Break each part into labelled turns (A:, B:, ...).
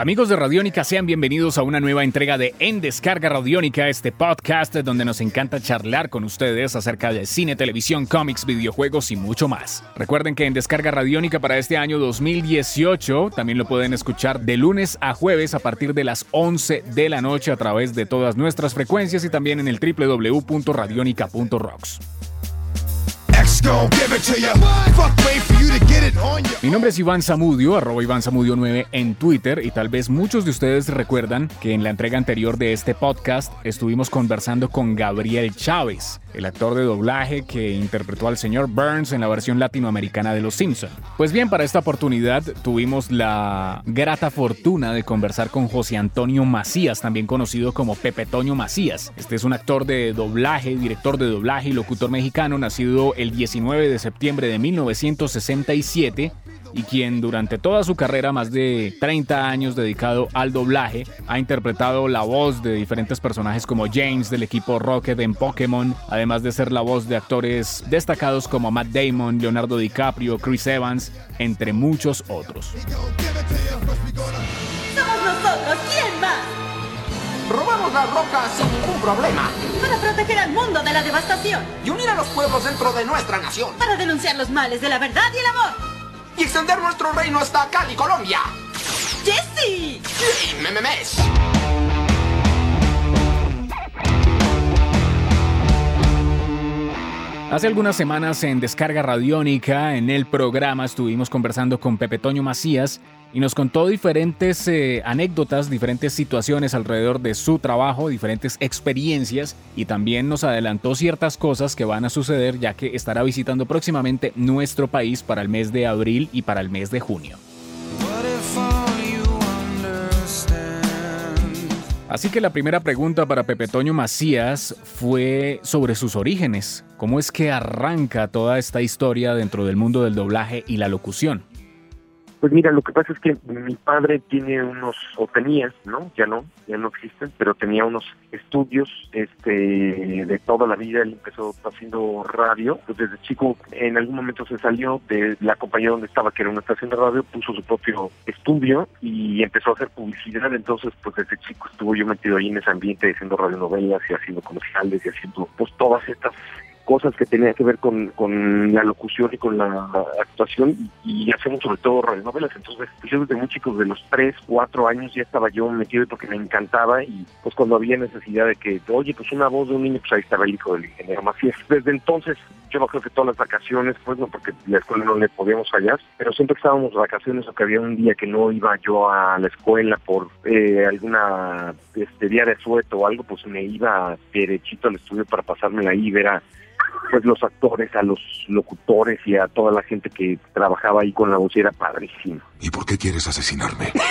A: Amigos de Radiónica, sean bienvenidos a una nueva entrega de En Descarga Radiónica, este podcast donde nos encanta charlar con ustedes acerca de cine, televisión, cómics, videojuegos y mucho más. Recuerden que En Descarga Radiónica para este año 2018 también lo pueden escuchar de lunes a jueves a partir de las 11 de la noche a través de todas nuestras frecuencias y también en el www.radionica.rocks. Mi nombre es Iván Zamudio, arroba Iván Zamudio 9 en Twitter y tal vez muchos de ustedes recuerdan que en la entrega anterior de este podcast estuvimos conversando con Gabriel Chávez, el actor de doblaje que interpretó al señor Burns en la versión latinoamericana de Los Simpson. Pues bien, para esta oportunidad tuvimos la grata fortuna de conversar con José Antonio Macías, también conocido como Pepe Toño Macías. Este es un actor de doblaje, director de doblaje y locutor mexicano, nacido el 19 de septiembre de 1967 y quien durante toda su carrera, más de 30 años dedicado al doblaje, ha interpretado la voz de diferentes personajes como James del equipo Rocket en Pokémon, además de ser la voz de actores destacados como Matt Damon, Leonardo DiCaprio, Chris Evans, entre muchos otros.
B: ¡Somos nosotros! ¿Quién?
C: Robamos las rocas sin ningún problema.
B: Para proteger al mundo de la devastación.
C: Y unir a los pueblos dentro de nuestra nación.
B: Para denunciar los males de la verdad y el amor.
C: Y extender nuestro reino hasta Cali, Colombia.
B: ¡Jesse!
C: Y mememes.
A: Hace algunas semanas en Descarga Radiónica, en el programa estuvimos conversando con Pepe Toño Macías y nos contó diferentes eh, anécdotas, diferentes situaciones alrededor de su trabajo, diferentes experiencias y también nos adelantó ciertas cosas que van a suceder ya que estará visitando próximamente nuestro país para el mes de abril y para el mes de junio. Así que la primera pregunta para Pepe Toño Macías fue sobre sus orígenes. ¿Cómo es que arranca toda esta historia dentro del mundo del doblaje y la locución?
D: Pues mira, lo que pasa es que mi padre tiene unos, o tenía, ¿no? Ya no, ya no existen, pero tenía unos estudios este, de toda la vida. Él empezó haciendo radio. Pues desde chico, en algún momento se salió de la compañía donde estaba, que era una estación de radio, puso su propio estudio y empezó a hacer publicidad. Entonces, pues desde chico estuvo yo metido ahí en ese ambiente, haciendo radionovelas y haciendo comerciales y haciendo, pues todas estas cosas que tenían que ver con, con la locución y con la actuación y, hacemos sobre todo radionovelas. Entonces, yo desde muy chico, de los 3, 4 años ya estaba yo metido porque me encantaba y pues cuando había necesidad de que, oye, pues una voz de un niño, pues ahí estaba el hijo del ingeniero Macías. Desde entonces, yo creo que todas las vacaciones, pues no, porque la escuela no le podíamos fallar, pero siempre que estábamos vacaciones o que había un día que no iba yo a la escuela por eh, alguna este, día de sueto o algo, pues me iba derechito al estudio para pasármela ahí y ver a pues los actores, a los locutores y a toda la gente que trabajaba ahí con la voz y era padrísimo.
E: ¿Y por qué quieres asesinarme?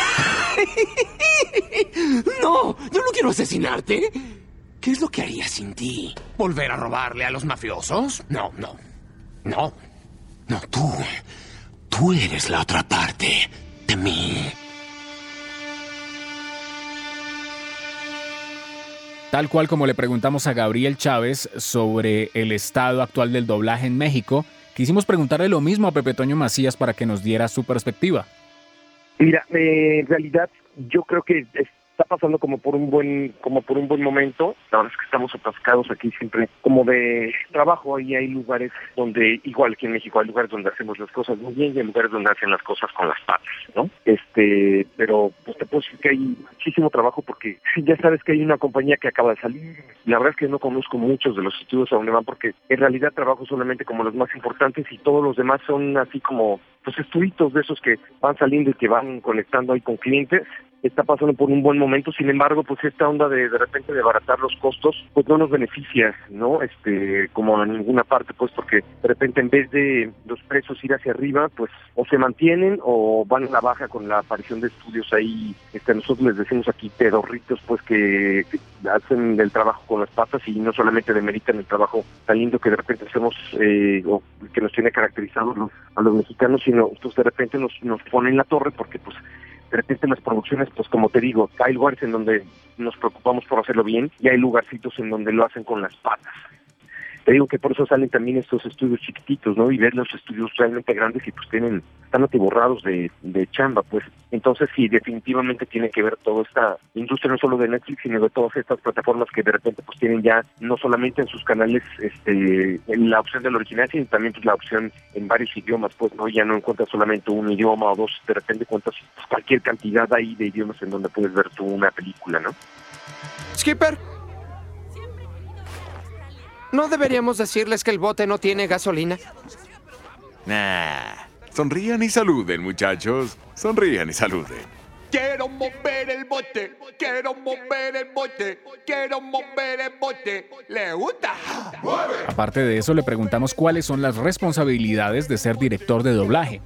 F: No, yo no quiero asesinarte. ¿Qué es lo que haría sin ti? ¿Volver a robarle a los mafiosos? No, no. No. No, tú. Tú eres la otra parte de mí.
A: Tal cual como le preguntamos a Gabriel Chávez sobre el estado actual del doblaje en México, quisimos preguntarle lo mismo a Pepe Toño Macías para que nos diera su perspectiva.
D: Mira, eh, en realidad yo creo que está pasando como por un buen como por un buen momento. La verdad es que estamos atascados aquí siempre como de trabajo y hay lugares donde igual que en México hay lugares donde hacemos las cosas muy bien y hay lugares donde hacen las cosas con las patas, ¿no? Este, pero pues te puedo decir que hay muchísimo trabajo porque ya sabes que hay una compañía que acaba de salir. La verdad es que no conozco muchos de los estudios a donde van porque en realidad trabajo solamente como los más importantes y todos los demás son así como pues estuditos de esos que van saliendo y que van conectando ahí con clientes está pasando por un buen momento, sin embargo, pues esta onda de de repente de abaratar los costos, pues no nos beneficia, ¿no? Este, como a ninguna parte, pues porque de repente en vez de los precios ir hacia arriba, pues o se mantienen o van a la baja con la aparición de estudios ahí, este, nosotros les decimos aquí pedorritos, pues que, hacen el trabajo con las patas y no solamente demeritan el trabajo tan que de repente hacemos eh, o que nos tiene caracterizados a los mexicanos, sino pues de repente nos, ponen la torre porque pues de repente las producciones, pues como te digo, hay lugares en donde nos preocupamos por hacerlo bien y hay lugarcitos en donde lo hacen con las patas. Digo que por eso salen también estos estudios chiquititos, ¿no? Y ver los estudios realmente grandes y pues tienen, están atiborrados de, de chamba, pues. Entonces sí, definitivamente tiene que ver toda esta industria, no solo de Netflix, sino de todas estas plataformas que de repente pues tienen ya, no solamente en sus canales, este, la opción del original, sino también pues la opción en varios idiomas, pues, ¿no? Ya no encuentras solamente un idioma o dos, de repente encuentras pues, cualquier cantidad ahí de idiomas en donde puedes ver tú una película, ¿no?
G: Skipper. ¿No deberíamos decirles que el bote no tiene gasolina?
E: Nah. Sonrían y saluden, muchachos. Sonrían y saluden.
F: Quiero mover el bote, quiero mover el bote, quiero mover el bote. ¿Le gusta?
A: Aparte de eso, le preguntamos cuáles son las responsabilidades de ser director de doblaje.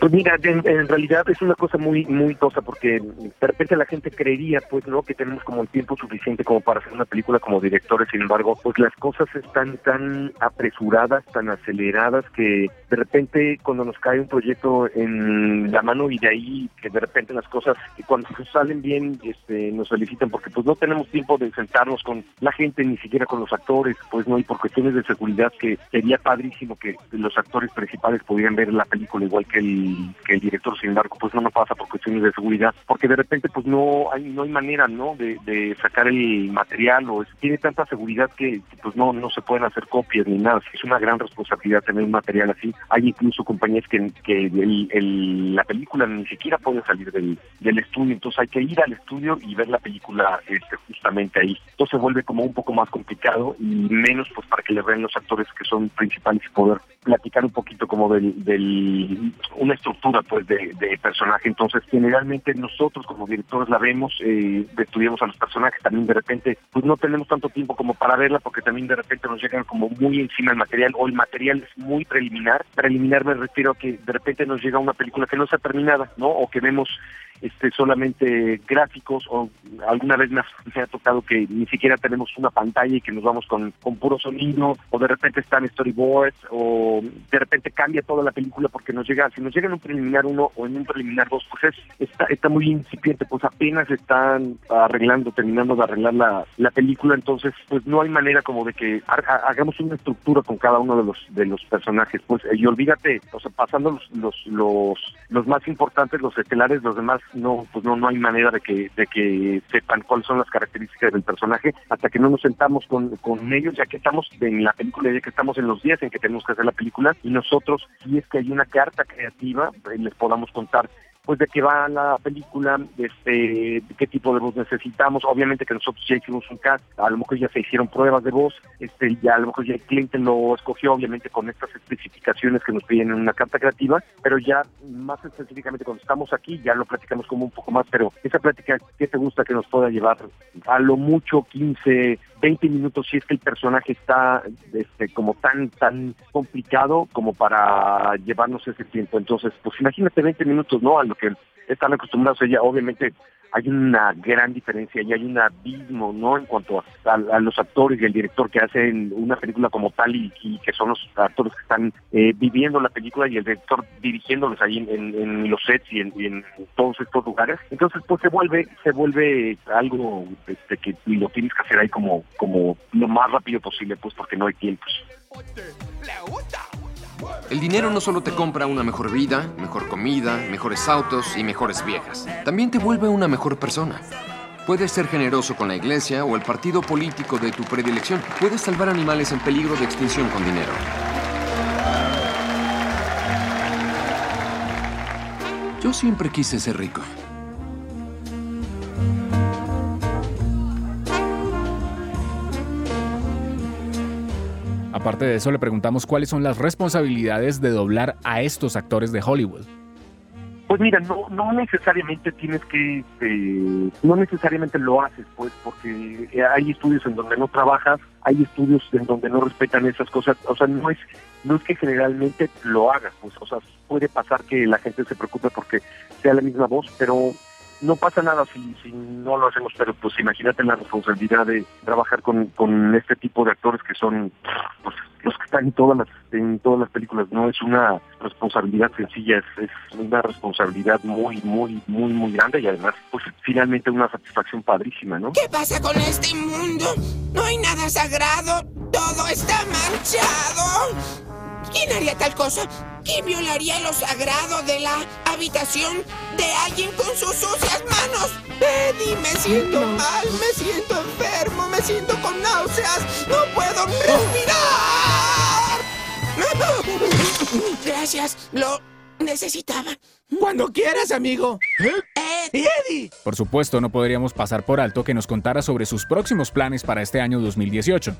D: Pues mira, en, realidad es una cosa muy muy cosa porque de repente la gente creería pues no que tenemos como el tiempo suficiente como para hacer una película como directores, sin embargo, pues las cosas están tan apresuradas, tan aceleradas que de repente cuando nos cae un proyecto en la mano y de ahí que de repente las cosas que cuando salen bien este nos felicitan porque pues no tenemos tiempo de sentarnos con la gente ni siquiera con los actores, pues no y por cuestiones de seguridad que sería padrísimo que los actores principales pudieran ver la película igual que el que el director, sin embargo, pues no nos pasa por cuestiones de seguridad, porque de repente pues no hay no hay manera, ¿no? De, de sacar el material o es- tiene tanta seguridad que pues no no se pueden hacer copias ni nada. Es una gran responsabilidad tener un material así. Hay incluso compañías que, que el- el- la película ni siquiera puede salir del, del estudio, entonces hay que ir al estudio y ver la película este, justamente ahí. Entonces se vuelve como un poco más complicado y menos pues para que le vean los actores que son principales y poder platicar un poquito como del, del una estructura pues de, de personaje. Entonces generalmente nosotros como directores la vemos, eh, estudiamos a los personajes, también de repente pues no tenemos tanto tiempo como para verla porque también de repente nos llegan como muy encima el material o el material es muy preliminar. Preliminar me refiero a que de repente nos llega una película que no está terminada, ¿no? O que vemos este solamente gráficos o alguna vez me ha, ha tocado que ni siquiera tenemos una pantalla y que nos vamos con, con puro sonido o de repente están storyboards o de repente cambia toda la película porque nos llega, si nos llega en un preliminar uno o en un preliminar dos, pues es, está, está muy incipiente, pues apenas están arreglando, terminando de arreglar la, la película, entonces pues no hay manera como de que ha- hagamos una estructura con cada uno de los de los personajes, pues y olvídate, o sea, pasando los los los, los más importantes, los estelares, los demás no pues no no hay manera de que de que sepan cuáles son las características del personaje hasta que no nos sentamos con, con ellos, ya que estamos en la película, ya que estamos en los días en que tenemos que hacer la película y nosotros si es que hay una carta creativa eh, les podamos contar pues de qué va la película, este, de qué tipo de voz necesitamos, obviamente que nosotros ya hicimos un cast, a lo mejor ya se hicieron pruebas de voz, este, ya a lo mejor ya el cliente lo escogió, obviamente con estas especificaciones que nos piden en una carta creativa, pero ya más específicamente cuando estamos aquí ya lo platicamos como un poco más, pero esa plática, ¿qué te gusta que nos pueda llevar? A lo mucho 15, 20 minutos si es que el personaje está este, como tan, tan complicado como para llevarnos ese tiempo. Entonces, pues imagínate 20 minutos, ¿no? A lo que están acostumbrados ella, obviamente hay una gran diferencia y hay un abismo, ¿no? En cuanto a, a- los actores y el director que hacen una película como tal y, que son los actores que están eh, viviendo la película y el director dirigiéndolos ahí en los sets y en, y en todos estos lugares. Entonces, pues se vuelve, se vuelve algo este, que lo tienes que hacer ahí como, como lo más rápido posible, pues porque no hay tiempos.
G: El dinero no solo te compra una mejor vida, mejor comida, mejores autos y mejores viejas. También te vuelve una mejor persona. Puedes ser generoso con la iglesia o el partido político de tu predilección. Puedes salvar animales en peligro de extinción con dinero. Yo siempre quise ser rico.
A: Aparte de eso, le preguntamos cuáles son las responsabilidades de doblar a estos actores de Hollywood.
D: Pues mira, no, no necesariamente tienes que, este, no necesariamente lo haces, pues, porque hay estudios en donde no trabajas, hay estudios en donde no respetan esas cosas, o sea, no es, no es que generalmente lo hagas, pues, o sea, puede pasar que la gente se preocupe porque sea la misma voz, pero no pasa nada si, si no lo hacemos, pero pues imagínate la responsabilidad de trabajar con, con este tipo de actores que son, pues, los que están en todas las en todas las películas no es una responsabilidad sencilla es, es una responsabilidad muy muy muy muy grande y además pues finalmente una satisfacción padrísima no
H: qué pasa con este mundo no hay nada sagrado todo está manchado quién haría tal cosa ¿Quién violaría lo sagrado de la habitación de alguien con sus sucias manos? Eddie, me siento mal, me siento enfermo, me siento con náuseas, no puedo respirar. Gracias, lo necesitaba.
I: Cuando quieras, amigo.
H: Eddie.
A: Por supuesto, no podríamos pasar por alto que nos contara sobre sus próximos planes para este año 2018.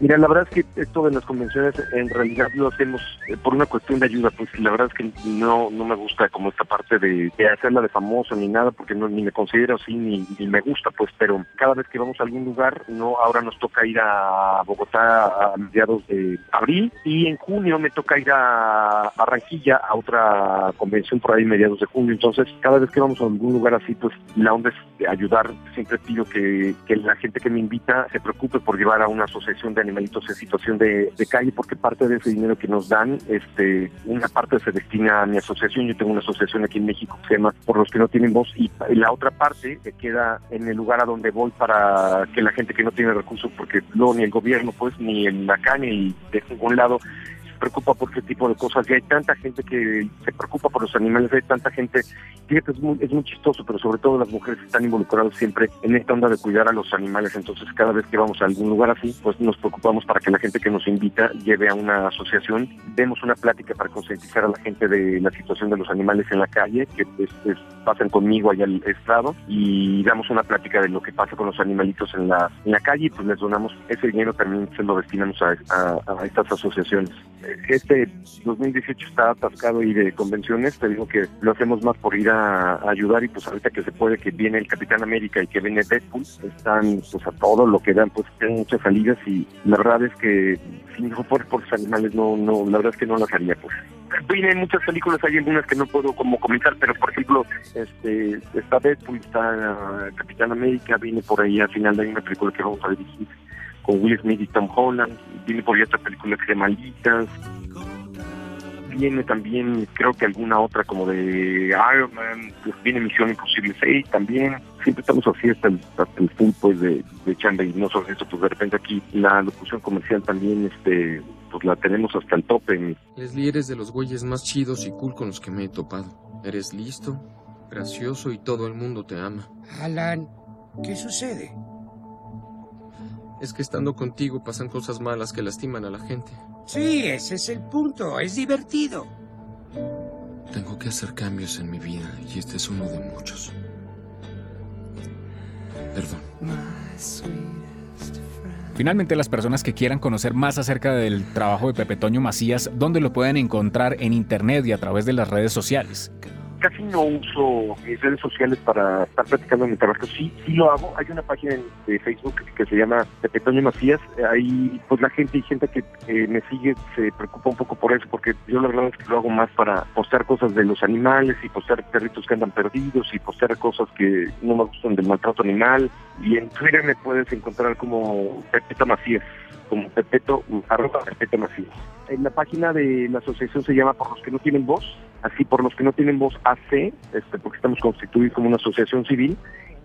D: Mira, la verdad es que esto de las convenciones en realidad lo hacemos eh, por una cuestión de ayuda, pues la verdad es que no no me gusta como esta parte de, hacerla de famoso ni nada, porque no ni me considero así ni, me gusta, pues, pero cada vez que vamos a algún lugar, no ahora nos toca ir a Bogotá a mediados de abril y en junio me toca ir a Barranquilla a otra convención por ahí mediados de junio, entonces cada vez que vamos a algún lugar así, pues la onda es ayudar, siempre pido que, que la gente que me invita se preocupe por llevar a una asociación de animalitos en situación de, calle porque parte de ese dinero que nos dan, este, una parte se destina a mi asociación, yo tengo una asociación aquí en México que se llama Por los que no tienen voz y, la otra parte se queda en el lugar a donde voy para que la gente que no tiene recursos, porque no ni el gobierno pues ni en la calle de ningún lado preocupa por este tipo de cosas. Y hay tanta gente que se preocupa por los animales, hay tanta gente, fíjate, es muy, es muy chistoso, pero sobre todo las mujeres están involucradas siempre en esta onda de cuidar a los animales, entonces cada vez que vamos a algún lugar así, pues nos preocupamos para que la gente que nos invita lleve a una asociación, demos una plática para concientizar a la gente de la situación de los animales en la calle, que pasen conmigo allá al estrado y damos una plática de lo que pasa con los animalitos en la, en la calle y pues les donamos ese dinero también se lo destinamos a estas asociaciones este 2018 está atascado y de convenciones, te digo que lo hacemos más por ir a, ayudar y pues ahorita que se puede que viene el Capitán América y que viene Deadpool, están pues a todo lo que dan, pues tienen muchas salidas y la verdad es que si no por, por los animales no, no, la verdad es que no las haría pues. Vienen muchas películas, hay algunas que no puedo como comentar, pero por ejemplo, este está Deadpool, está Capitán América, viene por ahí al final de una película que vamos a dirigir con Will Smith y Tom Holland, viene por ahí otra película que se Malditas, viene también creo que alguna otra como de Iron Man, pues viene Misión Imposible 6 también, siempre estamos así hasta el, hasta el pues de, de chamba y no solo eso, pues de repente aquí la locución comercial también este pues la tenemos hasta el tope.
G: Leslie, eres de los güeyes más chidos y cool con los que me he topado. Eres listo, gracioso y todo el mundo te ama.
I: Alan, ¿qué sucede?
G: Es que estando contigo pasan cosas malas que lastiman a la gente.
I: Sí, ese es el punto. Es divertido.
G: Tengo que hacer cambios en mi vida y este es uno de muchos. Perdón.
A: Finalmente, las personas que quieran conocer más acerca del trabajo de Pepe Toño Macías, ¿dónde lo pueden encontrar en internet y a través de las redes sociales?
D: Casi no uso mis redes sociales para estar platicando mi trabajo. Sí, sí lo hago. Hay una página de Facebook que se llama Toño Macías. Ahí, pues la gente y gente que me sigue se preocupa un poco por eso, porque yo la verdad es que lo hago más para postear cosas de los animales y postear perritos que andan perdidos y postear cosas que no me gustan del maltrato animal. Y en Twitter me puedes encontrar como Pepe Macías como Pepeto, arroba Pepeto Macías. En la página de la asociación se llama Por los que no tienen voz, así por los que no tienen voz AC, este, porque estamos constituidos como una asociación civil,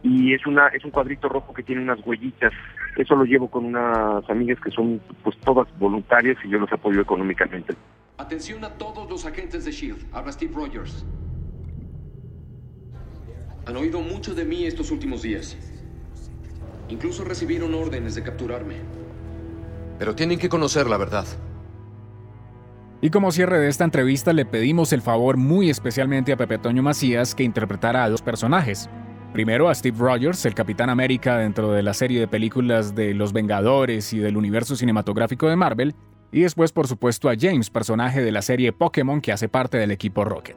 D: y es una es un cuadrito rojo que tiene unas huellitas. Eso lo llevo con unas amigas que son pues todas voluntarias y yo los apoyo económicamente.
J: Atención a todos los agentes de Shield. Habla Steve Rogers. Han oído mucho de mí estos últimos días. Incluso recibieron órdenes de capturarme.
G: Pero tienen que conocer la verdad.
A: Y como cierre de esta entrevista le pedimos el favor muy especialmente a Pepe Toño Macías que interpretara a dos personajes. Primero a Steve Rogers, el Capitán América dentro de la serie de películas de Los Vengadores y del universo cinematográfico de Marvel, y después por supuesto a James, personaje de la serie Pokémon que hace parte del equipo Rocket.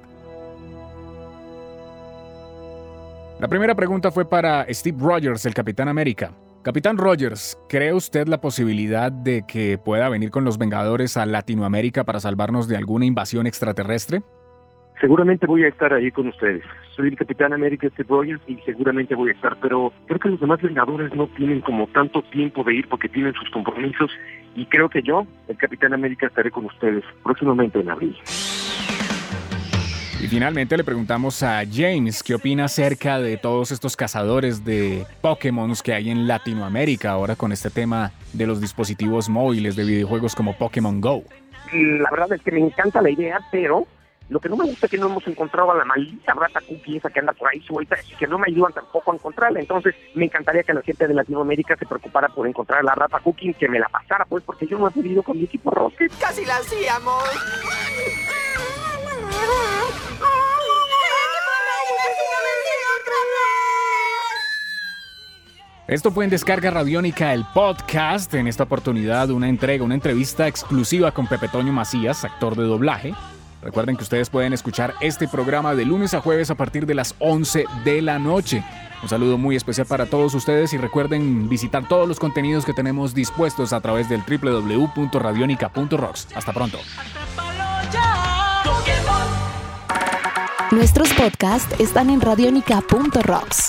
A: La primera pregunta fue para Steve Rogers, el Capitán América. Capitán Rogers, ¿cree usted la posibilidad de que pueda venir con los Vengadores a Latinoamérica para salvarnos de alguna invasión extraterrestre?
D: seguramente voy a estar ahí con ustedes. Soy el Capitán América Steve Rogers y seguramente voy a estar, pero creo que los demás Vengadores no tienen como tanto tiempo de ir porque tienen sus compromisos y creo que yo, el Capitán América, estaré con ustedes próximamente en abril.
A: Y finalmente le preguntamos a James qué opina acerca de todos estos cazadores de Pokémon que hay en Latinoamérica ahora con este tema de los dispositivos móviles de videojuegos como Pokémon Go.
K: La verdad es que me encanta la idea, pero lo que no me gusta es que no hemos encontrado a la maldita rata cookie esa que anda por ahí suelta y que no me ayudan tampoco a encontrarla. Entonces, me encantaría que la gente de Latinoamérica se preocupara por encontrar a la rata cookie, que me la pasara, pues, porque yo no he pedido con mi equipo Rocket.
H: Casi la hacíamos.
A: Esto fue en Descarga Radiónica, el podcast. En esta oportunidad, una entrega, una entrevista exclusiva con Pepe Toño Macías, actor de doblaje. Recuerden que ustedes pueden escuchar este programa de lunes a jueves a partir de las 11 de la noche. Un saludo muy especial para todos ustedes y recuerden visitar todos los contenidos que tenemos dispuestos a través del www.radionica.rocks. Hasta pronto.
L: Nuestros podcasts están en radionica.rocks,